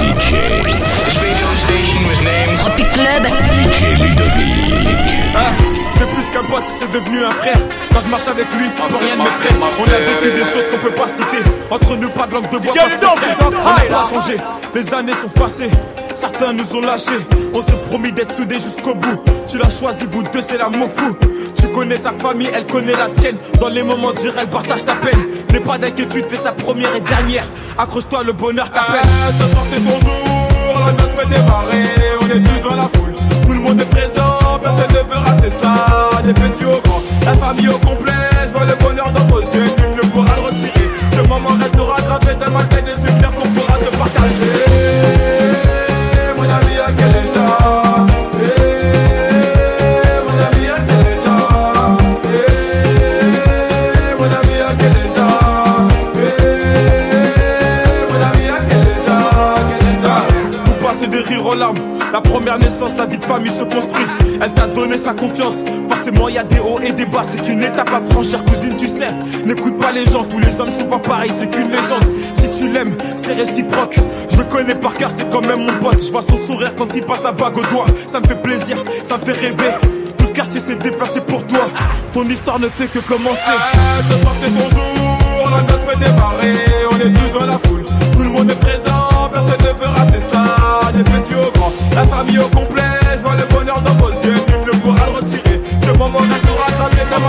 DJ. Tropic Club. DJ Ludovic. Ah, c'est plus qu'un pote, c'est devenu un frère. Quand je marche avec lui, rien ne me On a vécu des choses qu'on peut pas citer. Entre nous, pas de langue de bois. Clair. putain. On n'a pas changé. Les années sont passées. Certains nous ont lâchés. On s'est promis d'être soudés jusqu'au bout. Tu l'as choisi, vous deux, c'est l'amour fou. Tu connais sa famille, elle connaît la tienne. Dans les moments durs, elle partage ta peine. N'aie pas d'inquiétude, t'es sa première et dernière. Accroche-toi, le bonheur t'appelle. ce soir, c'est ton jour. La noce fait démarrer. On est tous dans la foule. Tout le monde est présent. Personne ne veut rater ça. Des petits au grand. La famille au complet. Je vois le bonheur dans vos yeux. Les hommes sont pas pareils C'est qu'une légende Si tu l'aimes c'est réciproque Je le connais par cœur c'est quand même mon pote Je vois son sourire quand il passe la bague au doigt Ça me fait plaisir, ça me fait rêver Tout le quartier s'est déplacé pour toi Ton histoire ne fait que commencer Ce soir c'est ton jour La noce fait démarrer On est tous dans la foule Tout le monde est présent Personne ne veut rater ça Des petits au grand La famille au complet Je vois le bonheur dans vos yeux Nul ne pourra le retirer Ce moment restera gravé dans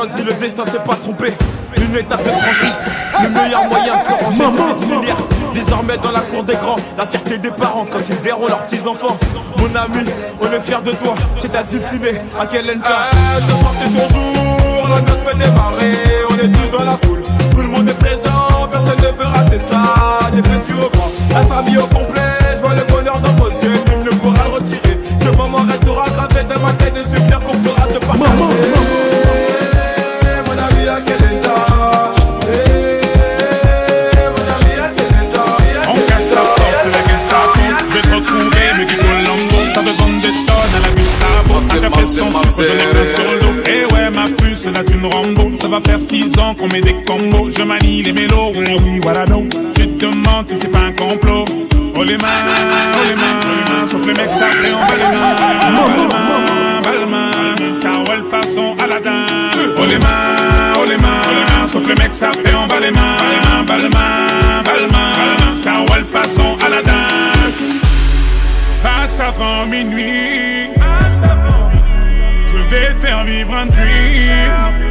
choisi, le destin s'est pas trompé. Une étape est franchie. Le meilleur moyen de se ranger, de s'unir. Désormais dans la cour des grands, la fierté des parents quand ils verront leurs petits-enfants. Mon ami, on est fiers de toi. C'est ta ciné, à quel état Ce soir c'est ton jour, la noce fait démarrer. On est tous dans la foule, tout le monde est présent. Personne ne veut rater ça. Des petits au grand, la famille au complet. Je vois le bonheur dans vos yeux, nul ne pourra le retirer. Ce moment restera gravé dans ma tête. Des six ans qu'on met des combos. Je manie les mélos, oui, oui, voilà donc. Tu te demandes si c'est pas un complot. Oh les mains, oh les mains. Sauf les mecs bas les mains. Bas les mains, les mains. Ça roule façon Aladdin. Oh les mains, oh les mains. Sauf les mecs en bas les mains. Bas les mains, bas les mains. Ça roule façon Aladdin. Passe avant minuit. Je vais te faire vivre un dream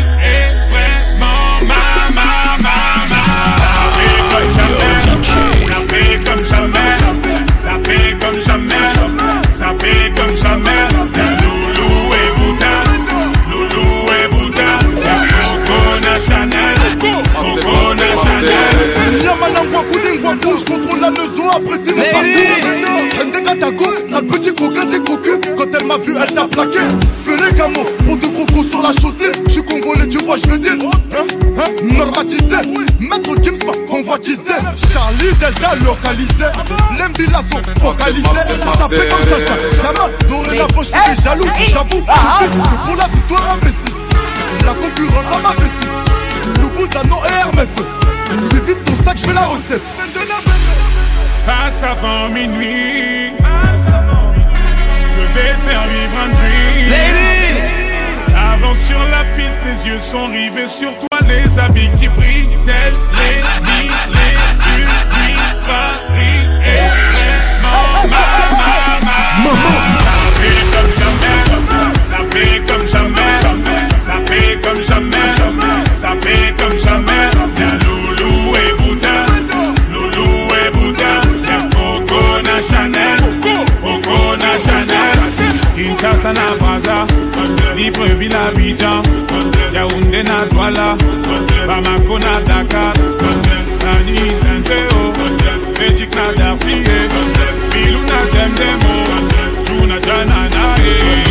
Ngwaku, je contrôle la maison, apprécie mon parcours. Katako, sale petit coquin des cocus. Quand elle m'a vu, elle t'a plaqué. Fais les gamins, pour de crocos sur la chaussée. Je suis congolais, tu vois, je veux dire. Hein, hein, normatisé, maître Gims m'a convoitisé. Charlie Delta localisé. L'embila sont focalisés. Ça fait comme ça, ça. Jamais, dorénavant, je suis des jaloux. J'avoue, je suis que pour la victoire imbécile. La concurrence à ma vessie. Loubouzano et Hermès. Lui vite ton sac, je fais la recette. Passe avant minuit. Je vais te faire vivre un dream. Ladies Avant sur la piste, les yeux sont rivés sur toi, les habits qui brillent, tels les mille Mombasa na Brazza Libreville na Abidjan. Yaoundé na Douala. Bamako na Dakar. Nani Saint-Théo Belgique na Darcy. Bilou na Demdemo Juna Janana eh.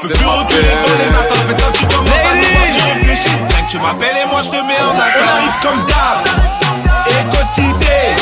peux plus reculer devant les attentes, mais quand tu commences à nous voir, tu réfléchis. Rien que tu m'appelles et moi je te mets en attente. On arrive comme d'hab, et quotidien.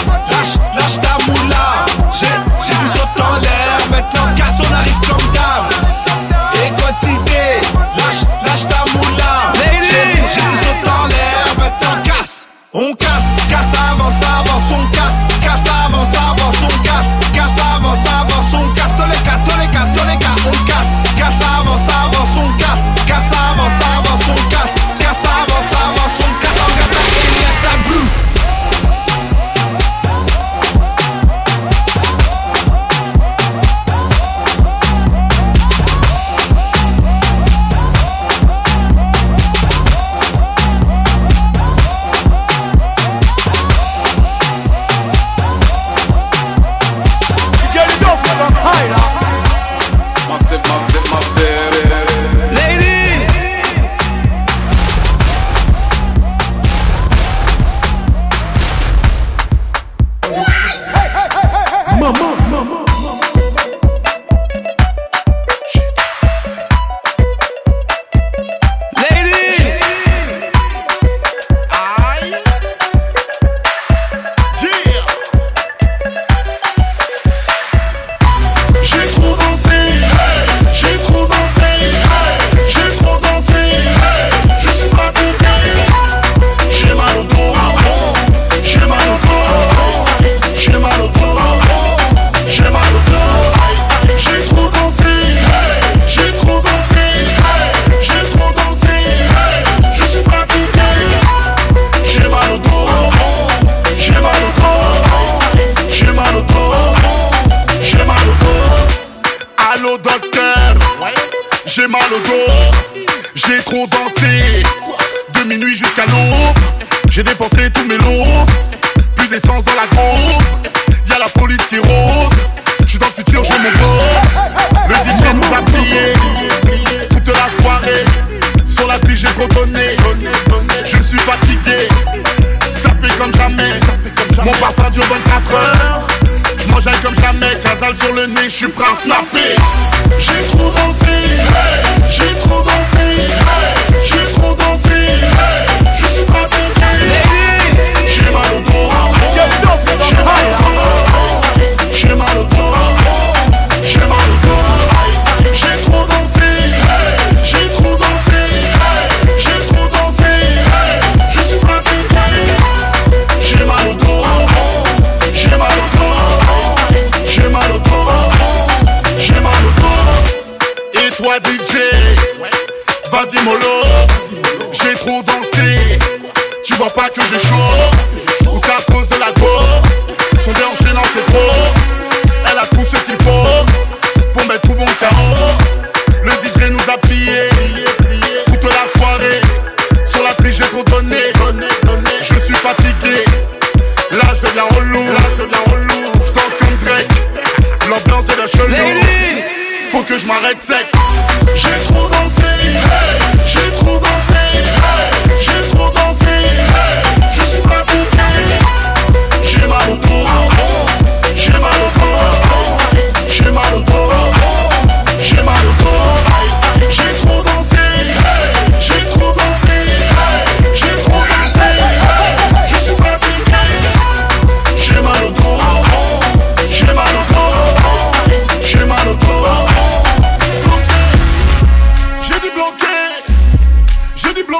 Trop dansé. De minuit jusqu'à l'aube. J'ai dépensé tous mes lots. Plus d'essence dans la groupe. Y'a la police qui rôde. J'suis dans le futur, j'ai mon go. Le DJ nous a plié. Toute la soirée. Sur la pige, j'ai trop donné. Je suis fatigué. Sapé comme jamais. Mon parfum dure 24 heures. J'mange comme jamais. Sur le nez, j'suis prêt à snapper. J'ai trop dansé. J'ai trop dansé. J'ai trop dansé.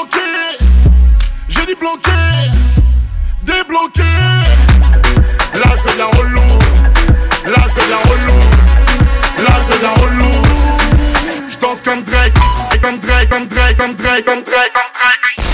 J'ai dit bloqué. J'ai dit bloqué. Débloqué. Là je deviens relou. Là je deviens relou. Là je deviens relou. Je danse comme Drake. Comme Drake, comme Drake, comme Drake, comme Drake, comme Drake